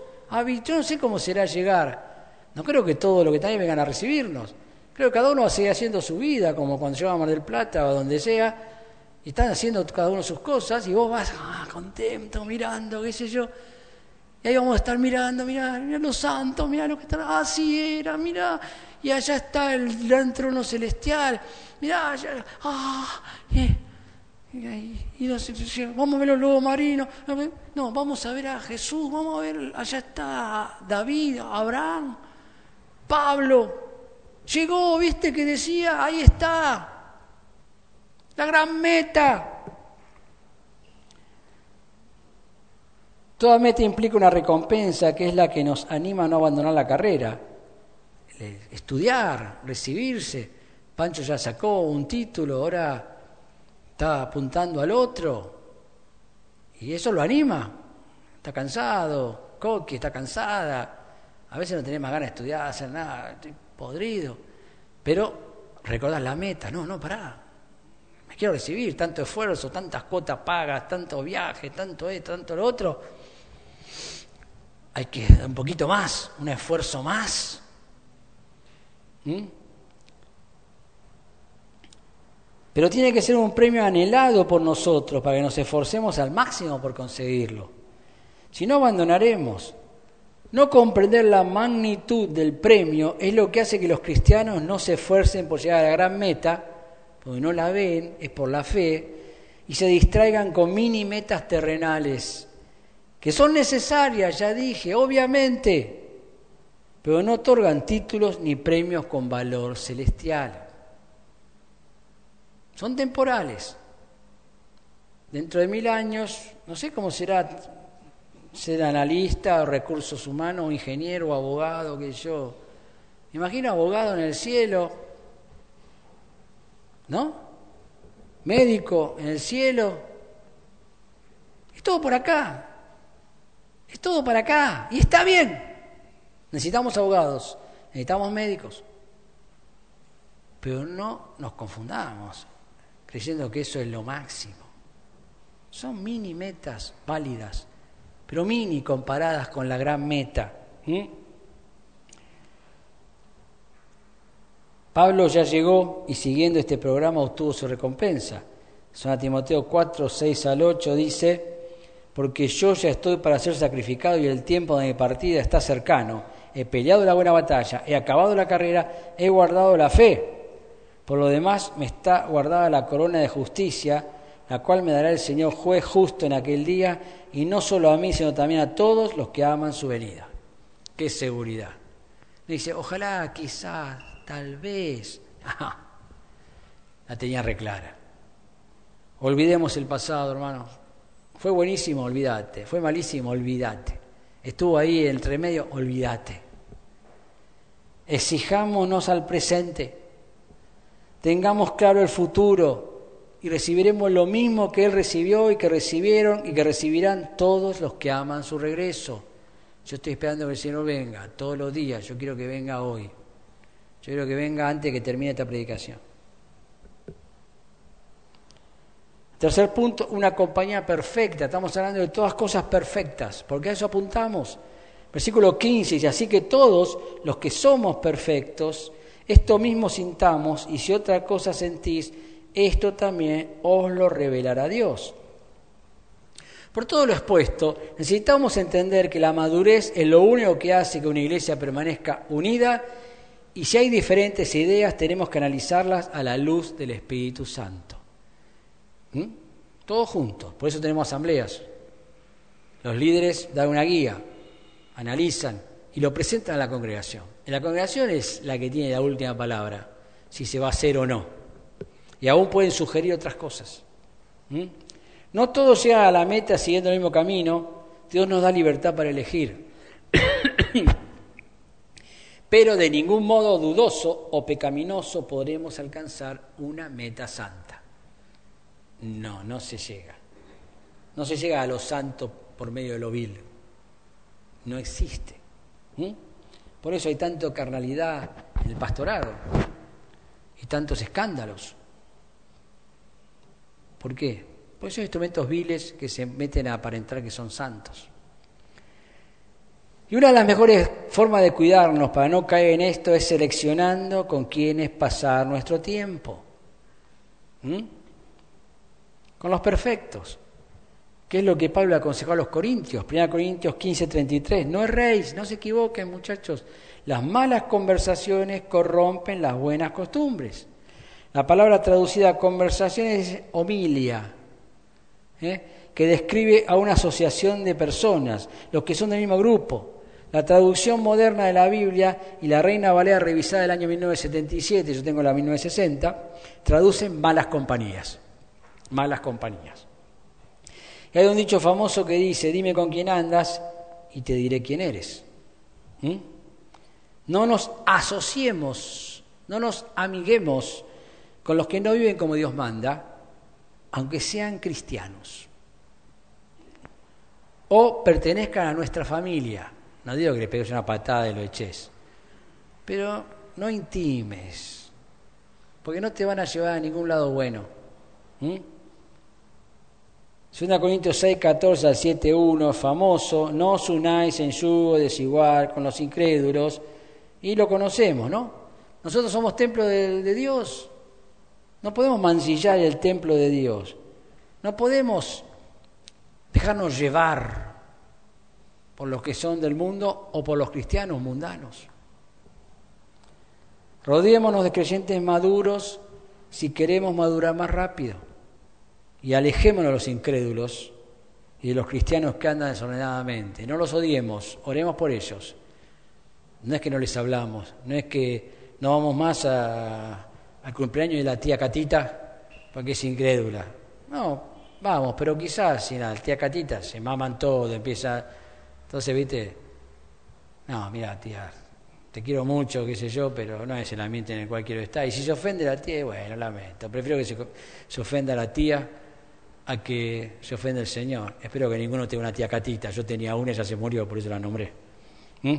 Yo no sé cómo será llegar. No creo que todos los que también vengan a recibirnos. Creo que cada uno va a seguir haciendo su vida, como cuando llega a Mar del Plata o donde sea, y están haciendo cada uno sus cosas, y vos vas ah, contento, mirando, qué sé yo. Y ahí vamos a estar mirando, mira, mira los santos, mira lo que están, así era, mira, y allá está el gran trono celestial, mira, allá, ah, y, vamos a ver los lobos marinos, no, vamos a ver a Jesús, vamos a ver, allá está David, Abraham, Pablo, llegó, viste que decía, ahí está, la gran meta. Toda meta implica una recompensa que es la que nos anima a no abandonar la carrera. Estudiar, recibirse. Pancho ya sacó un título, ahora está apuntando al otro. Y eso lo anima. Está cansado, Coqui está cansada. A veces no tenés más ganas de estudiar, hacer nada, estoy podrido. Pero recordás la meta. No, no, pará. Me quiero recibir, tanto esfuerzo, tantas cuotas pagas, tanto viaje, tanto esto, tanto lo otro hay que un poquito más, un esfuerzo más. ¿Mm? Pero tiene que ser un premio anhelado por nosotros para que nos esforcemos al máximo por conseguirlo. Si no, abandonaremos. No comprender la magnitud del premio es lo que hace que los cristianos no se esfuercen por llegar a la gran meta, porque no la ven, es por la fe, y se distraigan con mini metas terrenales que son necesarias, ya dije, obviamente, pero no otorgan títulos ni premios con valor celestial. Son temporales. Dentro de mil años, no sé cómo será ser analista, o recursos humanos, ingeniero, o abogado, que yo. Imagino abogado en el cielo, ¿no? Médico en el cielo. Es todo por acá. Es todo para acá y está bien. Necesitamos abogados, necesitamos médicos. Pero no nos confundamos creyendo que eso es lo máximo. Son mini metas válidas, pero mini comparadas con la gran meta. Pablo ya llegó y siguiendo este programa obtuvo su recompensa. Son Timoteo 4, 6 al 8 dice, porque yo ya estoy para ser sacrificado y el tiempo de mi partida está cercano. He peleado la buena batalla, he acabado la carrera, he guardado la fe. Por lo demás me está guardada la corona de justicia, la cual me dará el Señor juez justo en aquel día, y no solo a mí, sino también a todos los que aman su venida. Qué seguridad. dice, ojalá, quizás, tal vez. la tenía reclara. Olvidemos el pasado, hermanos fue buenísimo, olvídate. Fue malísimo, olvídate. Estuvo ahí entre medio, olvídate. Exijámonos al presente. Tengamos claro el futuro y recibiremos lo mismo que Él recibió y que recibieron y que recibirán todos los que aman su regreso. Yo estoy esperando que el Señor venga todos los días. Yo quiero que venga hoy. Yo quiero que venga antes de que termine esta predicación. Tercer punto, una compañía perfecta. Estamos hablando de todas cosas perfectas, porque a eso apuntamos. Versículo 15 dice, así que todos los que somos perfectos, esto mismo sintamos, y si otra cosa sentís, esto también os lo revelará Dios. Por todo lo expuesto, necesitamos entender que la madurez es lo único que hace que una iglesia permanezca unida y si hay diferentes ideas tenemos que analizarlas a la luz del Espíritu Santo. ¿Mm? Todos juntos. Por eso tenemos asambleas. Los líderes dan una guía, analizan y lo presentan a la congregación. La congregación es la que tiene la última palabra, si se va a hacer o no. Y aún pueden sugerir otras cosas. No todo sea a la meta siguiendo el mismo camino. Dios nos da libertad para elegir. Pero de ningún modo dudoso o pecaminoso podremos alcanzar una meta santa. No, no se llega. No se llega a los santos por medio de lo vil. No existe. Por eso hay tanto carnalidad en el pastorado y tantos escándalos. ¿Por qué? Por esos instrumentos viles que se meten a aparentar que son santos. Y una de las mejores formas de cuidarnos para no caer en esto es seleccionando con quienes pasar nuestro tiempo con los perfectos. ¿Qué es lo que Pablo aconsejó a los corintios? 1 Corintios 15, 33. No erréis, no se equivoquen muchachos. Las malas conversaciones corrompen las buenas costumbres. La palabra traducida a conversación es homilia, ¿eh? que describe a una asociación de personas, los que son del mismo grupo. La traducción moderna de la Biblia y la Reina Valera revisada del año 1977, yo tengo la 1960, traducen malas compañías malas compañías. Y hay un dicho famoso que dice, dime con quién andas y te diré quién eres. ¿Mm? No nos asociemos, no nos amiguemos con los que no viven como Dios manda, aunque sean cristianos. O pertenezcan a nuestra familia. No digo que le pegues una patada y lo eches. Pero no intimes, porque no te van a llevar a ningún lado bueno. ¿Mm? 2 Corintios 6, 14 al 7, 1, famoso, no os unáis en yugo desigual con los incrédulos, y lo conocemos, ¿no? Nosotros somos templo de, de Dios, no podemos mancillar el templo de Dios, no podemos dejarnos llevar por los que son del mundo o por los cristianos mundanos. Rodeémonos de creyentes maduros si queremos madurar más rápido y alejémonos de los incrédulos y de los cristianos que andan desordenadamente. No los odiemos, oremos por ellos. No es que no les hablamos, no es que no vamos más al cumpleaños de la tía Catita porque es incrédula. No, vamos, pero quizás si la tía Catita se maman todo, empieza... Entonces, viste, no, mira, tía, te quiero mucho, qué sé yo, pero no es el ambiente en el cual quiero estar. Y si se ofende la tía, bueno, lamento. Prefiero que se, se ofenda la tía a que se ofenda el Señor. Espero que ninguno tenga una tía Catita. Yo tenía una, ella se murió, por eso la nombré. ¿Mm?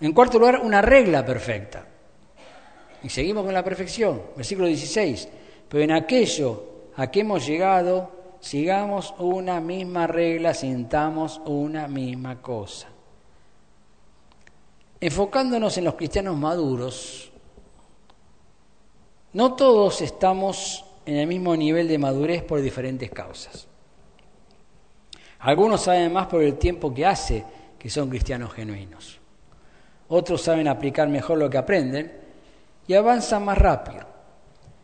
En cuarto lugar, una regla perfecta. Y seguimos con la perfección. Versículo 16. Pero en aquello a que hemos llegado, sigamos una misma regla, sintamos una misma cosa. Enfocándonos en los cristianos maduros, no todos estamos en el mismo nivel de madurez por diferentes causas. Algunos saben más por el tiempo que hace que son cristianos genuinos. Otros saben aplicar mejor lo que aprenden y avanzan más rápido.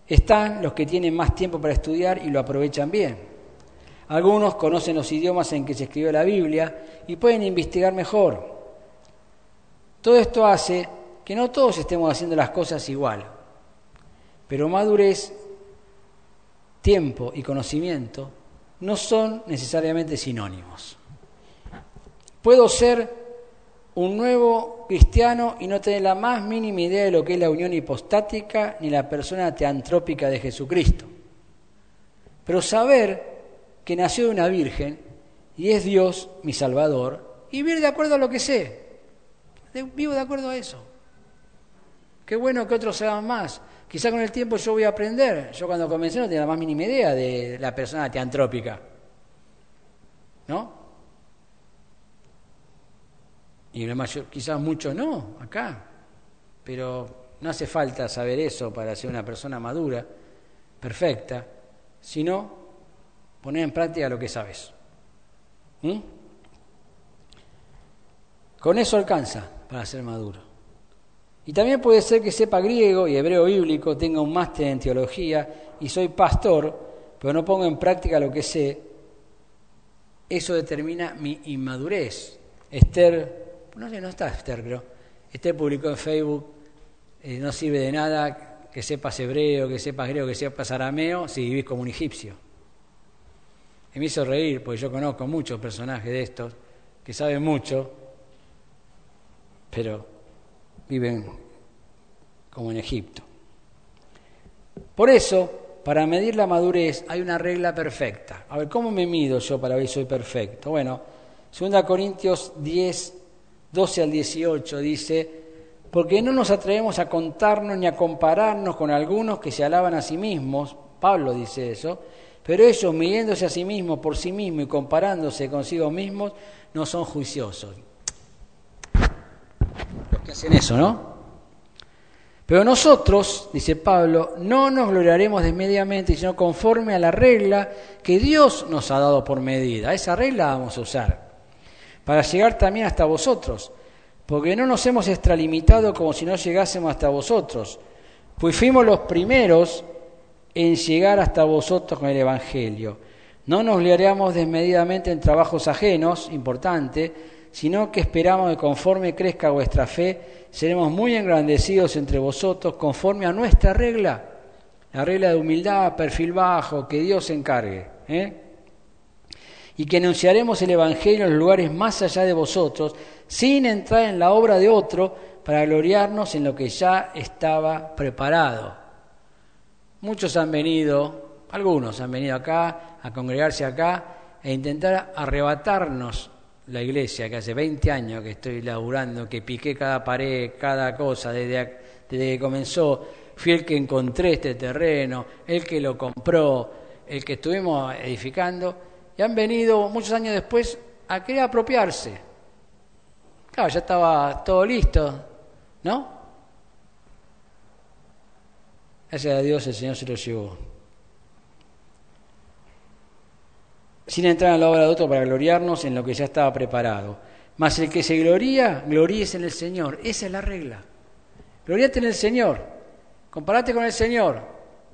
Están los que tienen más tiempo para estudiar y lo aprovechan bien. Algunos conocen los idiomas en que se escribió la Biblia y pueden investigar mejor. Todo esto hace que no todos estemos haciendo las cosas igual, pero madurez tiempo y conocimiento no son necesariamente sinónimos. Puedo ser un nuevo cristiano y no tener la más mínima idea de lo que es la unión hipostática ni la persona teantrópica de Jesucristo. Pero saber que nació de una virgen y es Dios mi Salvador y vivir de acuerdo a lo que sé. Vivo de acuerdo a eso. Qué bueno que otros sean más. Quizá con el tiempo yo voy a aprender. Yo cuando comencé no tenía la más mínima idea de la persona teantrópica. ¿No? Y la mayor, quizás muchos no, acá. Pero no hace falta saber eso para ser una persona madura, perfecta, sino poner en práctica lo que sabes. ¿Mm? Con eso alcanza para ser maduro. Y también puede ser que sepa griego y hebreo bíblico, tenga un máster en teología y soy pastor, pero no pongo en práctica lo que sé. Eso determina mi inmadurez. Esther, no sé, no está Esther, pero Esther publicó en Facebook, eh, no sirve de nada que sepas hebreo, que sepas griego, que sepas arameo, si vivís como un egipcio. Y me hizo reír, porque yo conozco muchos personajes de estos que saben mucho, pero viven como en Egipto. Por eso, para medir la madurez hay una regla perfecta. A ver, ¿cómo me mido yo para ver si soy perfecto? Bueno, 2 Corintios 10, 12 al 18 dice, porque no nos atrevemos a contarnos ni a compararnos con algunos que se alaban a sí mismos, Pablo dice eso, pero ellos midiéndose a sí mismos por sí mismos y comparándose consigo mismos, no son juiciosos hacen eso, ¿no? Pero nosotros, dice Pablo, no nos gloriaremos desmedidamente, sino conforme a la regla que Dios nos ha dado por medida. Esa regla vamos a usar para llegar también hasta vosotros, porque no nos hemos extralimitado como si no llegásemos hasta vosotros, pues fuimos los primeros en llegar hasta vosotros con el Evangelio. No nos gloriaremos desmedidamente en trabajos ajenos, importante, sino que esperamos que conforme crezca vuestra fe, seremos muy engrandecidos entre vosotros conforme a nuestra regla, La regla de humildad, perfil bajo, que Dios encargue. ¿eh? Y que anunciaremos el Evangelio en los lugares más allá de vosotros, sin entrar en la obra de otro, para gloriarnos en lo que ya estaba preparado. Muchos han venido, algunos han venido acá, a congregarse acá, e intentar arrebatarnos la iglesia, que hace 20 años que estoy laburando, que piqué cada pared, cada cosa, desde, desde que comenzó fui el que encontré este terreno, el que lo compró, el que estuvimos edificando, y han venido muchos años después a querer apropiarse. Claro, ya estaba todo listo, ¿no? Gracias a Dios el Señor se lo llevó. Sin entrar en la obra de otro para gloriarnos en lo que ya estaba preparado. Mas el que se gloría, gloríese en el Señor. Esa es la regla. Gloríate en el Señor. Comparate con el Señor,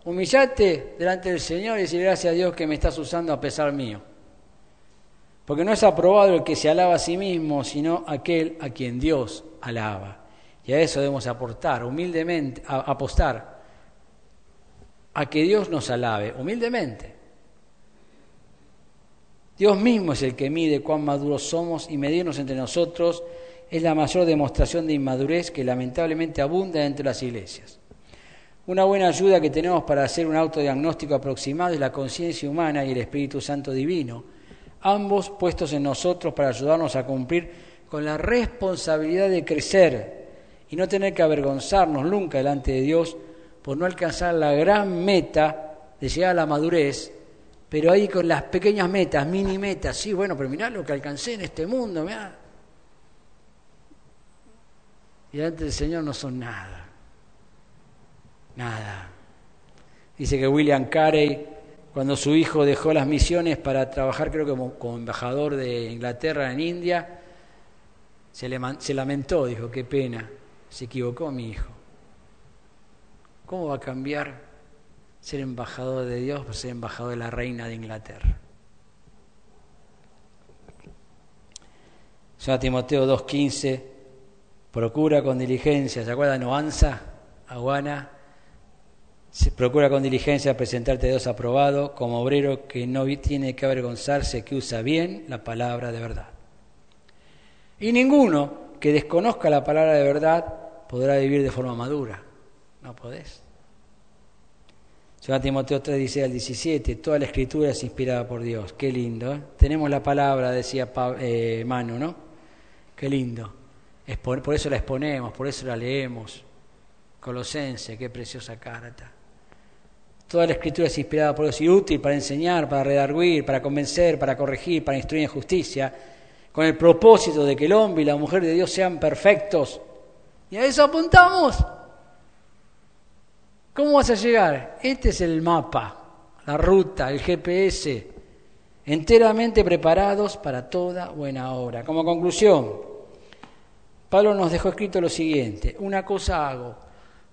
humillate delante del Señor y decir gracias a Dios que me estás usando a pesar mío. Porque no es aprobado el que se alaba a sí mismo, sino aquel a quien Dios alaba. Y a eso debemos aportar, humildemente, apostar, a que Dios nos alabe, humildemente. Dios mismo es el que mide cuán maduros somos y medirnos entre nosotros es la mayor demostración de inmadurez que lamentablemente abunda entre las iglesias. Una buena ayuda que tenemos para hacer un autodiagnóstico aproximado es la conciencia humana y el Espíritu Santo Divino, ambos puestos en nosotros para ayudarnos a cumplir con la responsabilidad de crecer y no tener que avergonzarnos nunca delante de Dios por no alcanzar la gran meta de llegar a la madurez, pero ahí con las pequeñas metas, mini metas, sí, bueno, pero mirá lo que alcancé en este mundo, mirá. Y delante del Señor no son nada. Nada. Dice que William Carey, cuando su hijo dejó las misiones para trabajar, creo que como, embajador de Inglaterra en India, se, se lamentó, dijo, qué pena, se equivocó mi hijo. ¿Cómo va a cambiar ser embajador de Dios ser embajador de la reina de Inglaterra? a Timoteo 2.15, procura con diligencia, ¿se acuerdan? Noanza, Aguana, procura con diligencia presentarte a Dios aprobado como obrero que no tiene que avergonzarse, que usa bien la palabra de verdad. Y ninguno que desconozca la palabra de verdad podrá vivir de forma madura. No podés. Según Timoteo 3 dice al 17, toda la escritura es inspirada por Dios. Qué lindo. ¿eh? Tenemos la palabra, decía eh, Manu, ¿no? Qué lindo. por eso la exponemos, por eso la leemos. Colosense, qué preciosa carta. Toda la escritura es inspirada por Dios y útil para enseñar, para redarguir, para convencer, para corregir, para instruir en justicia, con el propósito de que el hombre y la mujer de Dios sean perfectos. Y a eso apuntamos. ¿Cómo vas a llegar? Este es el mapa, la ruta, el GPS, enteramente preparados para toda buena obra. Como conclusión, Pablo nos dejó escrito lo siguiente, una cosa hago,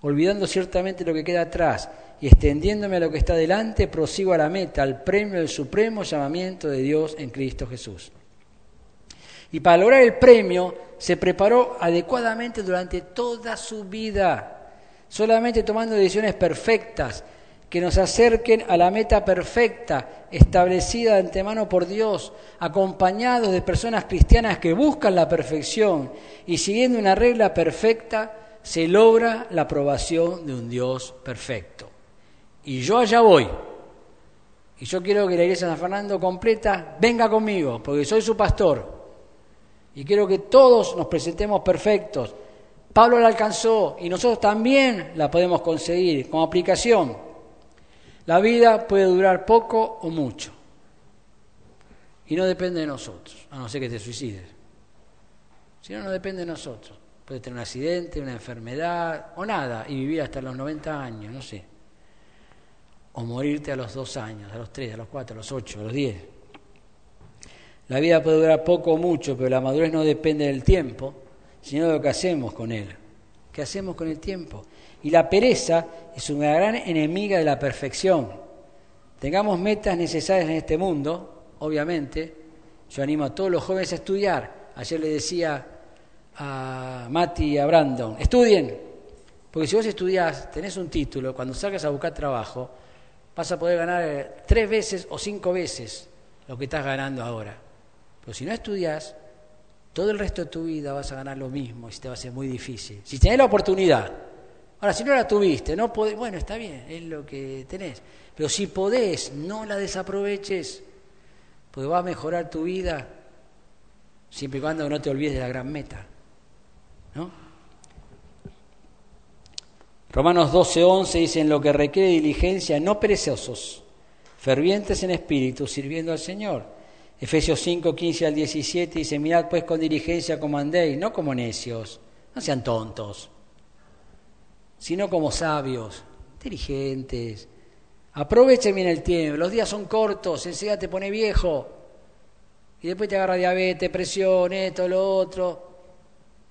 olvidando ciertamente lo que queda atrás y extendiéndome a lo que está delante, prosigo a la meta, al premio del supremo llamamiento de Dios en Cristo Jesús. Y para lograr el premio se preparó adecuadamente durante toda su vida, solamente tomando decisiones perfectas que nos acerquen a la meta perfecta establecida de antemano por Dios, acompañados de personas cristianas que buscan la perfección y siguiendo una regla perfecta, se logra la aprobación de un Dios perfecto y yo allá voy. Y yo quiero que la iglesia de San Fernando completa venga conmigo, porque soy su pastor. Y quiero que todos nos presentemos perfectos. Pablo la alcanzó y nosotros también la podemos conseguir como aplicación. La vida puede durar poco o mucho. Y no depende de nosotros, a no ser que te suicides. Si no, no depende de nosotros. Puedes tener un accidente, una enfermedad o nada y vivir hasta los 90 años, no sé o morirte a los dos años, a los tres, a los cuatro, a los ocho, a los diez. La vida puede durar poco o mucho, pero la madurez no depende del tiempo, sino lo que hacemos con él. ¿Qué hacemos con el tiempo? Y la pereza es una gran enemiga de la perfección. Tengamos metas necesarias en este mundo, obviamente. Yo animo a todos los jóvenes a estudiar. Ayer le decía a Mati y a Brandon, estudien, Porque si vos estudiás, tenés un título, cuando salgas a buscar trabajo, vas a poder ganar eh, tres veces o cinco veces lo que estás ganando ahora. Pero si no estudias, todo el resto de tu vida vas a ganar lo mismo y te va a ser muy difícil. Si tenés la oportunidad, ahora si no la tuviste, no podés, bueno, está bien, es lo que tenés. Pero si podés, no la desaproveches, porque va a mejorar tu vida siempre y cuando no te olvides de la gran meta. ¿No? Romanos 12, 11 dicen lo que requiere diligencia, no perezosos, fervientes en espíritu, sirviendo al Señor. Efesios 5, 15 al 17 dice, mirad pues con diligencia como andéis, no como necios, no sean tontos, sino como sabios, inteligentes. Aprovechen bien el tiempo, los días son cortos, enseguida te pone viejo y después te agarra diabetes, presión, esto, lo otro.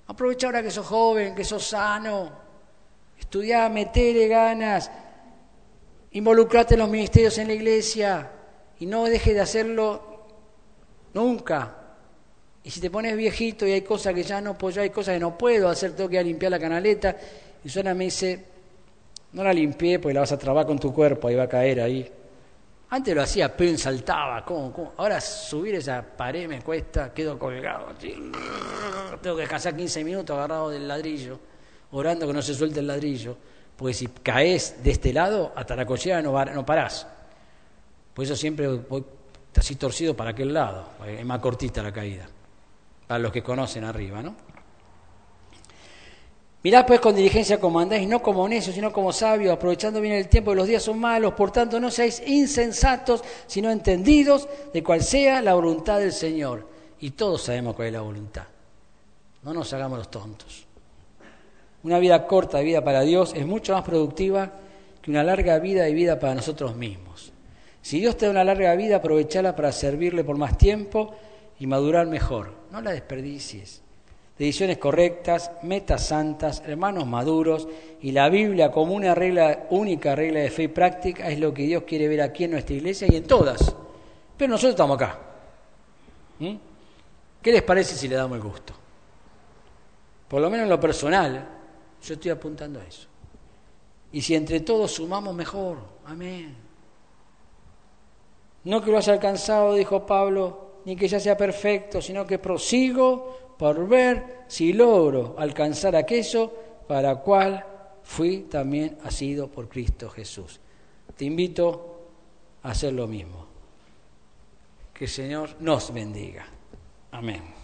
Aprovecha ahora que sos joven, que sos sano, estudiá, metele ganas, involucrate en los ministerios en la iglesia y no dejes de hacerlo nunca. Y si te pones viejito y hay cosas que ya no puedo, hay cosas que no puedo hacer, tengo que ir a limpiar la canaleta, y suena me dice, no la limpié porque la vas a trabar con tu cuerpo, ahí va a caer ahí. Antes lo hacía, pero saltaba, ¿cómo, Ahora subir esa pared me cuesta, quedo colgado. Tengo que descansar 15 minutos agarrado del ladrillo, orando que no se suelte el ladrillo. Porque si caes de este lado, hasta la cochera no, no parás. Por eso siempre voy así torcido para aquel lado, es más cortita la caída. Para los que conocen arriba, ¿no? Mirad pues con diligencia como andáis, no como necios, sino como sabios, aprovechando bien el tiempo, que los días son malos, por tanto no seáis insensatos, sino entendidos de cuál sea la voluntad del Señor. Y todos sabemos cuál es la voluntad. No nos hagamos los tontos. Una vida corta de vida para Dios es mucho más productiva que una larga vida de vida para nosotros mismos. Si Dios te da una larga vida, aprovechala para servirle por más tiempo y madurar mejor. No la desperdicies decisiones correctas, metas santas, hermanos maduros y la Biblia como una regla, única regla de fe y práctica es lo que Dios quiere ver aquí en nuestra iglesia y en todas. Pero nosotros estamos acá. ¿Mm? ¿Qué les parece si le damos el gusto? Por lo menos en lo personal, yo estoy apuntando a eso. Y si entre todos sumamos mejor, amén. No que lo haya alcanzado, dijo Pablo, ni que ya sea perfecto, sino que prosigo por ver si logro alcanzar aquello para cual fui también asido por Cristo Jesús. Te invito a hacer lo mismo. Que el Señor nos bendiga. Amén.